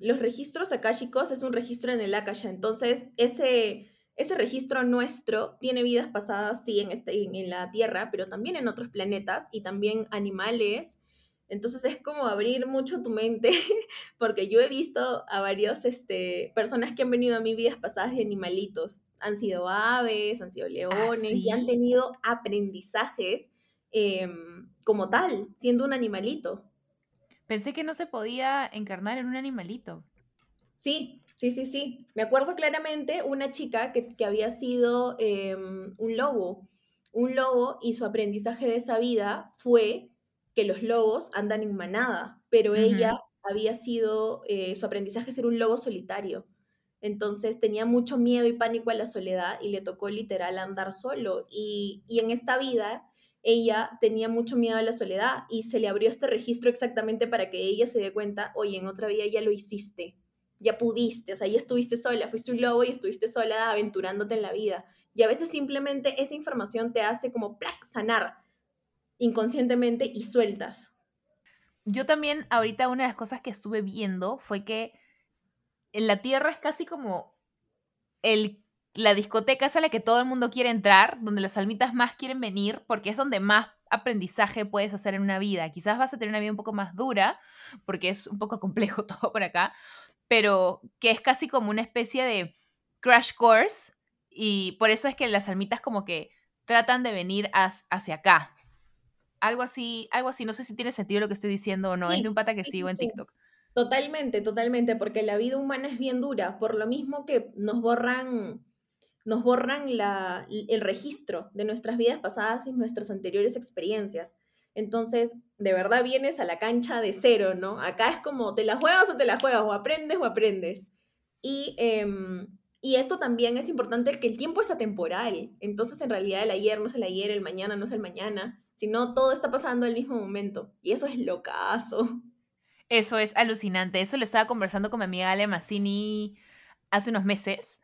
los registros akáshicos es un registro en el akasha, entonces ese, ese registro nuestro tiene vidas pasadas, sí, en, este, en, la Tierra, pero también en otros planetas y también animales. Entonces es como abrir mucho tu mente, <laughs> porque yo he visto a varios este, personas que han venido a mí vidas pasadas de animalitos. Han sido aves, han sido ¿Ah, leones y han tenido aprendizajes em, como tal, siendo un animalito. Pensé que no se podía encarnar en un animalito. Sí, sí, sí, sí. Me acuerdo claramente una chica que, había sido em, un lobo. un lobo y su aprendizaje de esa vida fue que los lobos andan en manada, pero ella había sido, eh, su aprendizaje ser un lobo solitario. Entonces tenía mucho miedo y pánico a la soledad y le tocó literal andar solo. Y, y en esta vida ella tenía mucho miedo a la soledad y se le abrió este registro exactamente para que ella se dé cuenta, oye, en otra vida ya lo hiciste, ya pudiste, o sea, ya estuviste sola, fuiste un lobo y estuviste sola aventurándote en la vida. Y a veces simplemente esa información te hace como ¡plac! sanar inconscientemente y sueltas. Yo también ahorita una de las cosas que estuve viendo fue que en la Tierra es casi como el la discoteca es a la que todo el mundo quiere entrar, donde las almitas más quieren venir, porque es donde más aprendizaje puedes hacer en una vida. Quizás vas a tener una vida un poco más dura, porque es un poco complejo <laughs> todo por acá, pero que es casi como una especie de crash course, y por eso es que las almitas como que tratan de venir hacia acá. Algo así, algo así, no sé si tiene sentido lo que estoy diciendo o no, es de un pata que sigo en TikTok. Totalmente, totalmente, porque la vida humana es bien dura, por lo mismo que nos borran nos borran la, el registro de nuestras vidas pasadas y nuestras anteriores experiencias. Entonces, de verdad vienes a la cancha de cero, ¿no? Acá es como, te la juegas o te la juegas, o aprendes o aprendes. Y, em, y esto también es importante, que el tiempo es atemporal. Entonces, en realidad, el ayer no es el ayer, el mañana no es el mañana, sino todo está pasando al mismo momento. Y eso es locazo. Eso es alucinante. Eso lo estaba conversando con mi amiga Ale Massini hace unos meses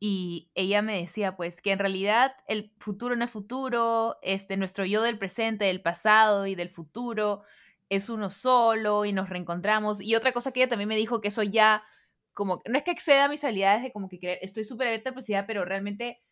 y ella me decía pues que en realidad el futuro no es futuro, este, nuestro yo del presente, del pasado y del futuro es uno solo y nos reencontramos. Y otra cosa que ella también me dijo que eso ya como, no es que exceda mis habilidades de como que creer, estoy súper abierta a la pero realmente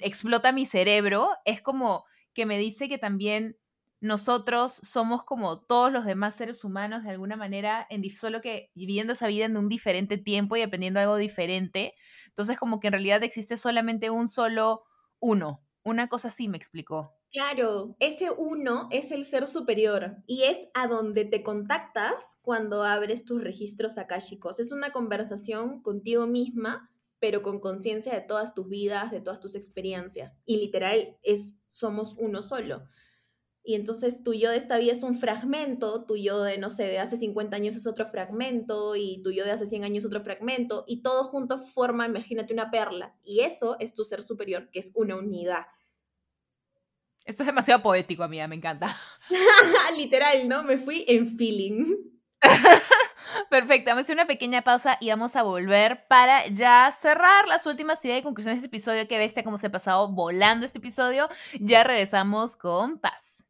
explota mi cerebro, es como que me dice que también nosotros somos como todos los demás seres humanos de alguna manera, solo que viviendo esa vida en un diferente tiempo y aprendiendo algo diferente. Entonces, como que en realidad existe solamente un solo uno. Una cosa así me explicó. Claro, ese uno es el ser superior y es a donde te contactas cuando abres tus registros akáshicos. Es una conversación contigo misma, pero con conciencia de todas tus vidas, de todas tus experiencias. Y literal, es, somos uno solo. Y entonces tu yo de esta vida es un fragmento, tu yo de, no sé, de hace 50 años es otro fragmento, y tu yo de hace 100 años otro fragmento, y todo junto forma, imagínate, una perla. Y eso es tu ser superior, que es una unidad. Esto es demasiado poético, amiga, me encanta. <laughs> Literal, ¿no? Me fui en feeling. <laughs> Perfecto, vamos a hacer una pequeña pausa y vamos a volver para ya cerrar las últimas ideas y conclusiones de este episodio. Que bestia cómo se ha pasado volando este episodio. Ya regresamos con paz.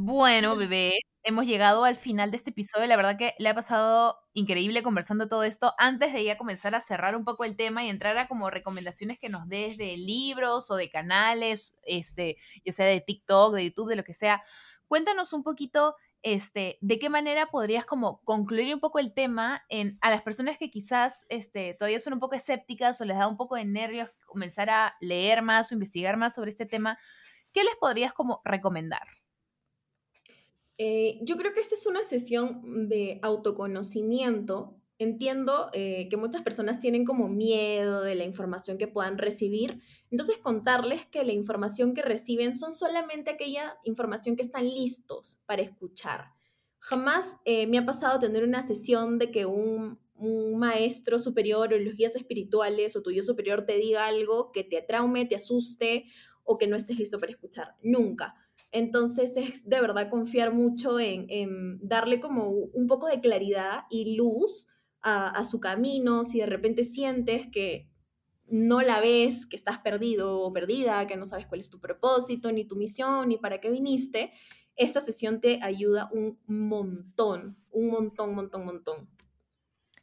Bueno, bebé, hemos llegado al final de este episodio. La verdad que le ha pasado increíble conversando todo esto. Antes de ya comenzar a cerrar un poco el tema y entrar a como recomendaciones que nos des de libros o de canales, este, ya sea de TikTok, de YouTube, de lo que sea, cuéntanos un poquito este, de qué manera podrías como concluir un poco el tema en, a las personas que quizás este, todavía son un poco escépticas o les da un poco de nervios comenzar a leer más o investigar más sobre este tema. ¿Qué les podrías como recomendar? Eh, yo creo que esta es una sesión de autoconocimiento. Entiendo eh, que muchas personas tienen como miedo de la información que puedan recibir. Entonces, contarles que la información que reciben son solamente aquella información que están listos para escuchar. Jamás eh, me ha pasado tener una sesión de que un, un maestro superior o los guías espirituales o tu yo superior te diga algo que te traume, te asuste o que no estés listo para escuchar. Nunca entonces es de verdad confiar mucho en, darle como un poco de claridad y luz a, su camino, si de repente sientes que no la ves, que estás perdido o perdida, que no sabes cuál es tu propósito, ni tu misión, ni para qué viniste, esta sesión te ayuda un montón, un montón, montón, montón.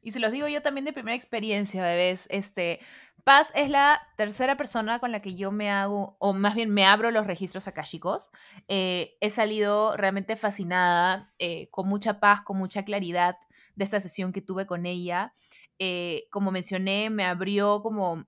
Y se los digo yo también de primera experiencia, bebés, este, Paz es la tercera persona con la que yo me hago, o más bien me abro los registros akashicos. Eh, he salido realmente fascinada, eh, con mucha paz, con mucha claridad de esta sesión que tuve con ella. Eh, como mencioné, me abrió como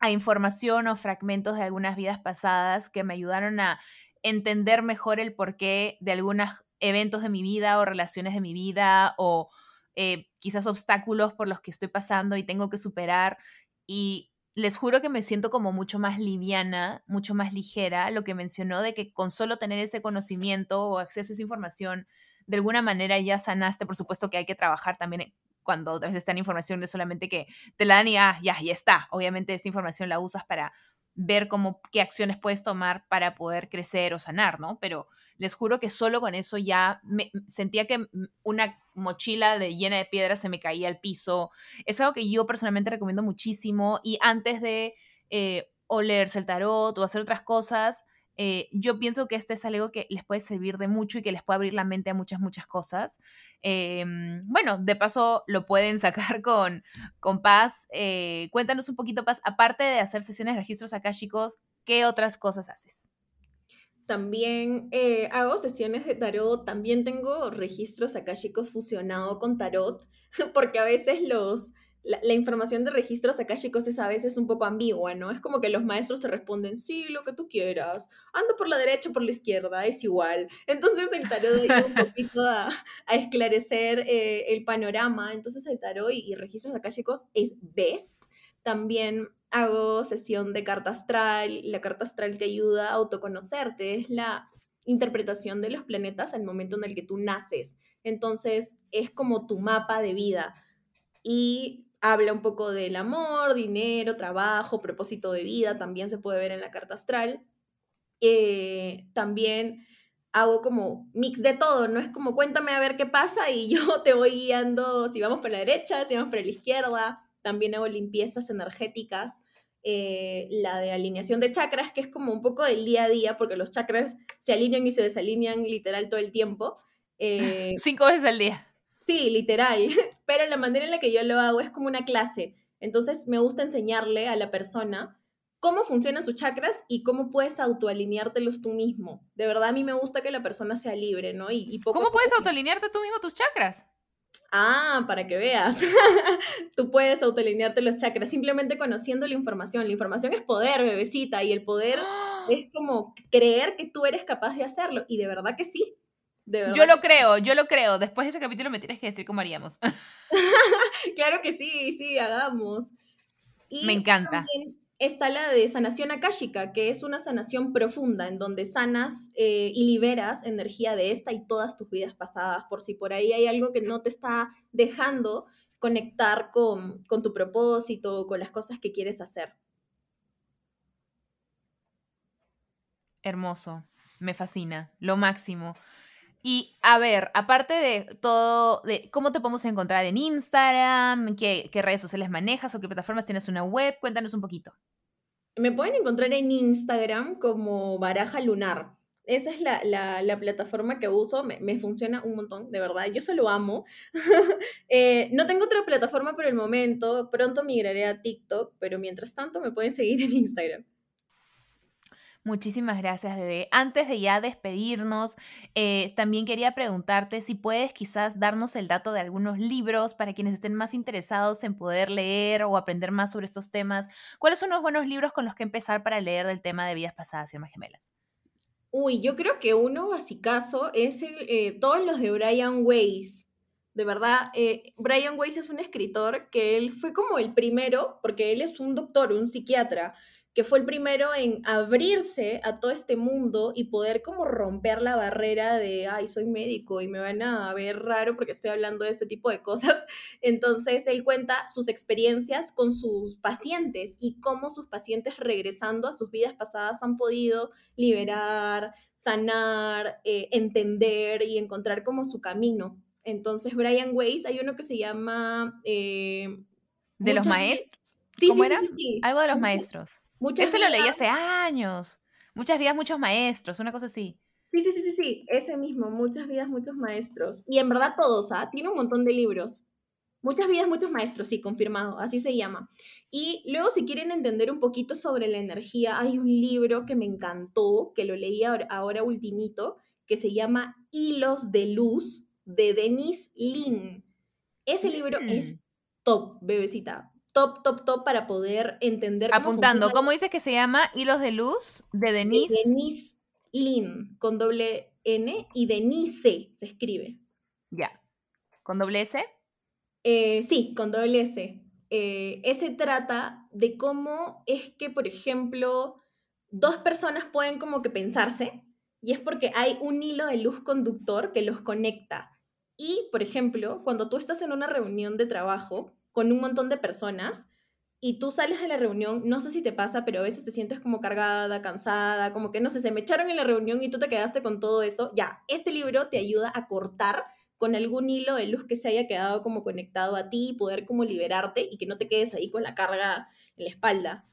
a información o fragmentos de algunas vidas pasadas que me ayudaron a entender mejor el porqué de algunos eventos de mi vida o relaciones de mi vida o eh, quizás obstáculos por los que estoy pasando y tengo que superar. Y les juro que me siento como mucho más liviana, mucho más ligera, lo que mencionó de que con solo tener ese conocimiento o acceso a esa información, de alguna manera ya sanaste, por supuesto que hay que trabajar también cuando a veces está información, no es solamente que te la dan y ah, ya, ya está. Obviamente esa información la usas para ver cómo, qué acciones puedes tomar para poder crecer o sanar, ¿no? Pero les juro que solo con eso ya me, sentía que una mochila de, llena de piedras se me caía al piso. Es algo que yo personalmente recomiendo muchísimo y antes de eh, el tarot o hacer otras cosas, eh, yo pienso que este es algo que les puede servir de mucho y que les puede abrir la mente a muchas, muchas cosas. Em, bueno, de paso lo pueden <laughs> sacar con, con Paz. Eh, cuéntanos un poquito, Paz, aparte de hacer sesiones de registros acá, chicos, ¿qué otras cosas haces? También eh, hago sesiones de tarot, también tengo registros acá, chicos, fusionado con tarot, <laughs> porque a veces los, la, información de registros chicos, es a veces un poco ambigua, ¿no? Es como que los maestros te responden, sí, lo que tú quieras, anda por la derecha por la izquierda, es igual. Entonces el tarot ayuda un poquito a, esclarecer eh, el panorama. Entonces el tarot y, registros registros chicos, es best. También hago sesión de carta astral. La carta astral te ayuda a autoconocerte, es la interpretación de los planetas al momento en el que tú naces. Entonces es como tu mapa de vida. Y habla un poco del amor, dinero, trabajo, propósito de vida, también se puede ver en la carta astral. Eh, también hago como mix de todo, no es como cuéntame a ver qué pasa y <laughs> yo te voy guiando si vamos por la derecha, si vamos por la izquierda. También hago limpiezas energéticas, eh, la de alineación de chakras, que es como un poco del día a día, porque los chakras se alinean y se desalinean literal todo el tiempo. Eh, <laughs> Cinco veces al día. Sí, literal, pero la manera en la que yo lo hago es como una clase. Entonces me gusta enseñarle a la persona cómo funcionan sus chakras y cómo puedes autoalineártelos tú mismo. De verdad a mí me gusta que la persona sea libre, ¿no? Y, ¿Cómo puedes autoalinearte tú mismo tus chakras? Ah, para que veas. <laughs> tú puedes autoalinearte los chakras simplemente conociendo la información. La información es poder, bebecita, y el poder <gasps> es como creer que tú eres capaz de hacerlo. Y de verdad que sí yo lo creo, yo lo creo. Después de ese capítulo me tienes que decir cómo haríamos. <laughs> <laughs> claro que sí, sí, hagamos. me encanta. También está la de sanación akáshica, que es una sanación profunda, en donde sanas eh, y liberas energía de esta y todas tus vidas pasadas, por si por ahí hay algo que no te está dejando conectar con, con tu propósito, con las cosas que quieres hacer. Hermoso, me fascina, lo máximo. Y a ver, aparte de todo, cómo te podemos encontrar en Instagram, qué, redes sociales manejas o qué plataformas tienes una web, cuéntanos un poquito. Me pueden encontrar en Instagram como Baraja Lunar. Esa es la, plataforma que uso, me, funciona un montón, de verdad, yo se lo amo. <laughs> Eh, no tengo otra plataforma por el momento, pronto migraré a TikTok, pero mientras tanto me pueden seguir en Instagram. Muchísimas gracias, bebé. Antes de ya despedirnos, eh, también quería preguntarte si puedes quizás darnos el dato de algunos libros para quienes estén más interesados en poder leer o aprender más sobre estos temas. ¿Cuáles son los buenos libros con los que empezar para leer del tema de vidas pasadas y almas gemelas? Uy, yo creo que uno basicazo es el, eh, todos los de Brian Weiss. De verdad, eh, Brian Weiss es un escritor que él fue como el primero, porque él es un doctor, un psiquiatra, que fue el primero en abrirse a todo este mundo y poder como romper la barrera de, ay, soy médico y me van a ver raro porque estoy hablando de este tipo de cosas. <laughs> Entonces, él cuenta sus experiencias con sus pacientes y cómo sus pacientes regresando a sus vidas pasadas han podido liberar, sanar, eh, entender y encontrar como su camino. Entonces, Brian Weiss, hay uno que se llama... Eh, ¿De los maestros? Sí, ¿Cómo era? Algo de los maestros. Ese lo leí hace años. Muchas vidas, muchos maestros, una cosa así. Sí, sí, sí, sí, sí, ese mismo, muchas vidas, muchos maestros. Y en verdad todos, ¿ah? Tiene un montón de libros. Muchas vidas, muchos maestros, sí, confirmado, así se llama. Y luego, si quieren entender un poquito sobre la energía, hay un libro que me encantó, que lo leí ahora, ahora ultimito, que se llama Hilos de Luz, de Denise Lin. Ese libro es mm. top, bebecita top, top, top para poder entender. Apuntando, ¿cómo dices que se llama? Hilos de Luz de Denise. Denise Lin, con doble N, y Denise se escribe. Ya. ¿Con doble S? Eh, sí, con doble S. Eh, ese trata de cómo es que, por ejemplo, dos personas pueden como que pensarse y es porque hay un hilo de luz conductor que los conecta. Y, por ejemplo, cuando tú estás en una reunión de trabajo con un montón de personas y tú sales de la reunión, no sé si te pasa, pero a veces te sientes como cargada, cansada, como que no sé, se me echaron en la reunión y tú te quedaste con todo eso. Ya, este libro te ayuda a cortar con algún hilo de luz que se haya quedado como conectado a ti, poder como liberarte y que no te quedes ahí con la carga en la espalda.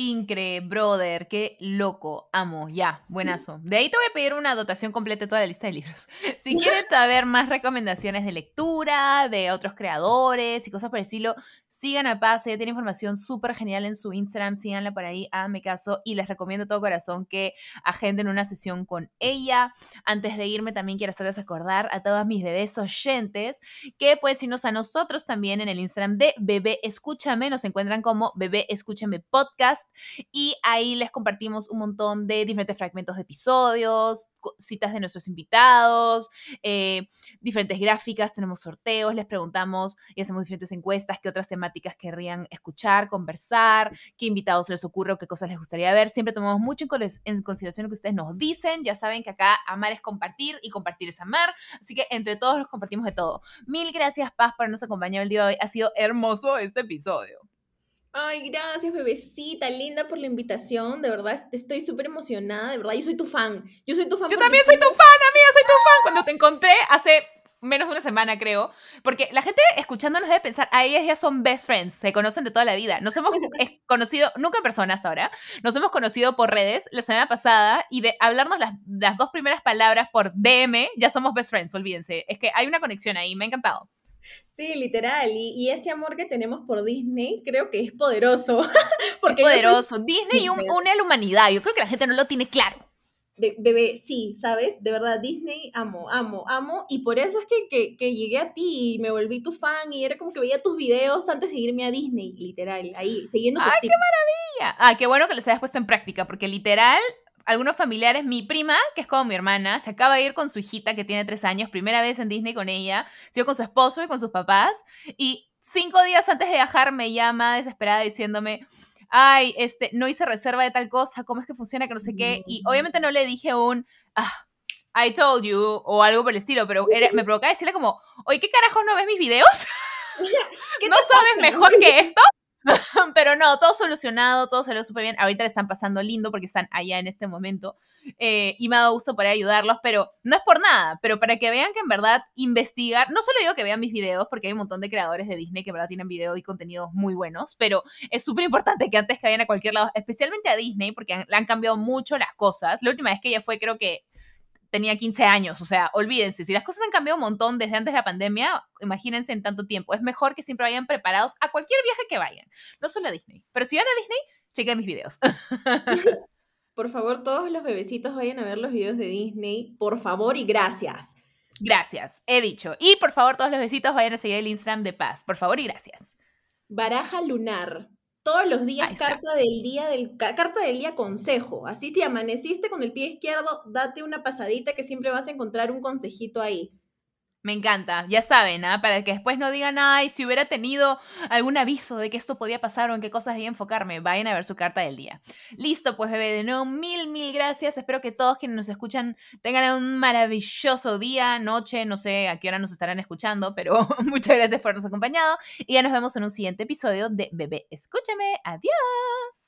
Incre, brother, qué loco, amo, ya, buenazo. De ahí te voy a pedir una dotación completa de toda la lista de libros. <laughs> Si quieren saber más recomendaciones de lectura, de otros creadores y cosas por el estilo, sigan a Paz, ella tiene información súper genial en su Instagram, síganla por ahí, háganme caso y les recomiendo de todo corazón que agenden una sesión con ella. Antes de irme también quiero hacerles acordar a todos mis bebés oyentes que pueden irnos a nosotros también en el Instagram de Bebé Escúchame, nos encuentran como Bebé Escúchame Podcast y ahí les compartimos un montón de diferentes fragmentos de episodios, citas de nuestros invitados, eh, diferentes gráficas, tenemos sorteos, les preguntamos y hacemos diferentes encuestas, qué otras temáticas querrían escuchar, conversar, qué invitados les ocurre o qué cosas les gustaría ver. Siempre tomamos mucho en consideración lo que ustedes nos dicen. Ya saben que acá amar es compartir y compartir es amar. Así que entre todos nos compartimos de todo. Mil gracias, Paz, por nos acompañar el día de hoy. Ha sido hermoso este episodio. Ay, gracias, bebecita, linda por la invitación. De verdad, estoy súper emocionada. De verdad, yo soy tu fan. Yo soy tu fan. Yo también soy tu fan, amiga, soy tu fan. Cuando te encontré hace menos de una semana, creo. Porque la gente escuchándonos debe pensar, a ellas ya son best friends, se conocen de toda la vida. Nos hemos <laughs> conocido, nunca en persona hasta ahora, nos hemos conocido por redes la semana pasada y de hablarnos las, las dos primeras palabras por DM, ya somos best friends, olvídense. Es que hay una conexión ahí, me ha encantado. Sí, literal. Y, ese amor que tenemos por Disney creo que es poderoso. <laughs> Porque es poderoso. Disney une a la humanidad. Yo creo que la gente no lo tiene claro. bebé, sí, ¿sabes? De verdad, Disney amo, amo, amo. Y por eso es que, que, llegué a ti y me volví tu fan y era como que veía tus videos antes de irme a Disney, literal, ahí, siguiendo tus ¡Ay, qué maravilla! Ah, qué bueno que les hayas puesto en práctica, porque literal, algunos familiares, mi prima, que es como mi hermana, se acaba de ir con su hijita que tiene tres años, primera vez en Disney con ella, se con su esposo y con sus papás, y cinco días antes de viajar me llama desesperada diciéndome, ay, este, no hice reserva de tal cosa, ¿cómo es que funciona? Que no sé qué, y obviamente no le dije un, ah, I told you, o algo por el estilo, pero me provocaba decirle como, oye, ¿qué carajo no ves mis videos? <laughs> ¿No sabes mejor que esto? <laughs> Pero no, todo solucionado, todo salió súper bien. Ahorita le están pasando lindo porque están allá en este momento. Eh, y me ha dado gusto poder ayudarlos, pero no es por nada, pero para que vean que en verdad investigar, no solo digo que vean mis videos, porque hay un montón de creadores de Disney que en verdad tienen videos y contenidos muy buenos, pero es súper importante que antes que vayan a cualquier lado, especialmente a Disney, porque le han cambiado mucho las cosas. La última vez que ella fue, creo que tenía 15 años. O sea, olvídense, si las cosas han cambiado un montón desde antes de la pandemia, imagínense en tanto tiempo. Es mejor que siempre vayan preparados a cualquier viaje que vayan. No solo a Disney. Pero si van a Disney, chequen mis videos. <laughs> Por favor, todos los bebecitos vayan a ver los videos de Disney. Por favor y gracias. Gracias, he dicho. Y por favor, todos los besitos vayan a seguir el Instagram de Paz. Por favor y gracias. Baraja lunar todos los días carta del día del carta del día consejo. Así si amaneciste con el pie izquierdo, date una pasadita que siempre vas a encontrar un consejito ahí. Me encanta, ya saben, ¿ah? para que después no digan, ay, si hubiera tenido algún aviso de que esto podía pasar o en qué cosas debía enfocarme, vayan a ver su carta del día. Listo, pues bebé, de nuevo, mil, mil gracias. Espero que todos quienes nos escuchan tengan un maravilloso día, noche, no sé a qué hora nos estarán escuchando, pero <laughs> muchas gracias por habernos acompañado y ya nos vemos en un siguiente episodio de Bebé, escúchame, adiós.